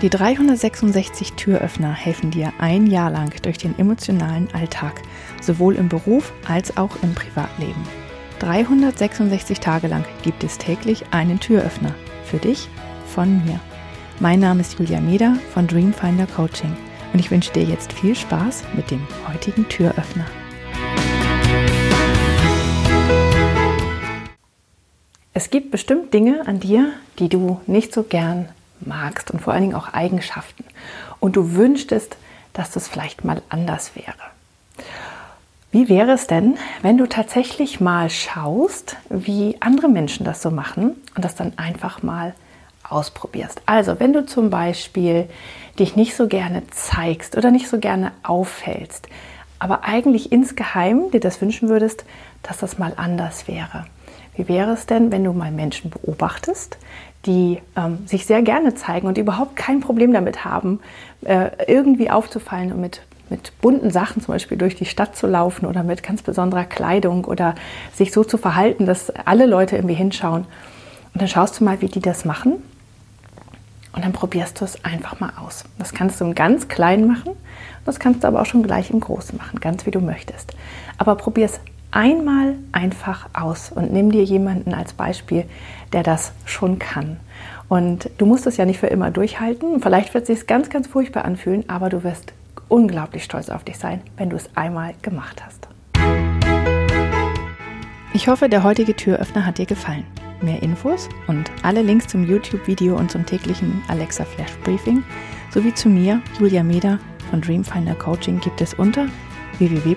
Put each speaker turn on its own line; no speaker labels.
Die 366 Türöffner helfen dir ein Jahr lang durch den emotionalen Alltag, sowohl im Beruf als auch im Privatleben. 366 Tage lang gibt es täglich einen Türöffner. Für dich, von mir. Mein Name ist Julia Meder von Dreamfinder Coaching und ich wünsche dir jetzt viel Spaß mit dem heutigen Türöffner. Es gibt bestimmt Dinge an dir, die du nicht so gern magst und vor allen Dingen auch Eigenschaften. Und du wünschtest, dass das vielleicht mal anders wäre. Wie wäre es denn, wenn du tatsächlich mal schaust, wie andere Menschen das so machen und das dann einfach mal ausprobierst? Also, wenn du zum Beispiel dich nicht so gerne zeigst oder nicht so gerne auffällst, aber eigentlich insgeheim dir das wünschen würdest, dass das mal anders wäre. Wie wäre es denn, wenn du mal Menschen beobachtest, die ähm, sich sehr gerne zeigen und überhaupt kein Problem damit haben, äh, irgendwie aufzufallen und mit, mit bunten Sachen zum Beispiel durch die Stadt zu laufen oder mit ganz besonderer Kleidung oder sich so zu verhalten, dass alle Leute irgendwie hinschauen. Und dann schaust du mal, wie die das machen und dann probierst du es einfach mal aus. Das kannst du im ganz Kleinen machen, das kannst du aber auch schon gleich im Großen machen, ganz wie du möchtest. Aber probier es einmal einfach aus und nimm dir jemanden als Beispiel, der das schon kann. Und du musst es ja nicht für immer durchhalten. Vielleicht wird es sich ganz, ganz furchtbar anfühlen, aber du wirst unglaublich stolz auf dich sein, wenn du es einmal gemacht hast. Ich hoffe, der heutige Türöffner hat dir gefallen. Mehr Infos und alle Links zum YouTube-Video und zum täglichen Alexa Flash Briefing sowie zu mir, Julia Meder von Dreamfinder Coaching, gibt es unter www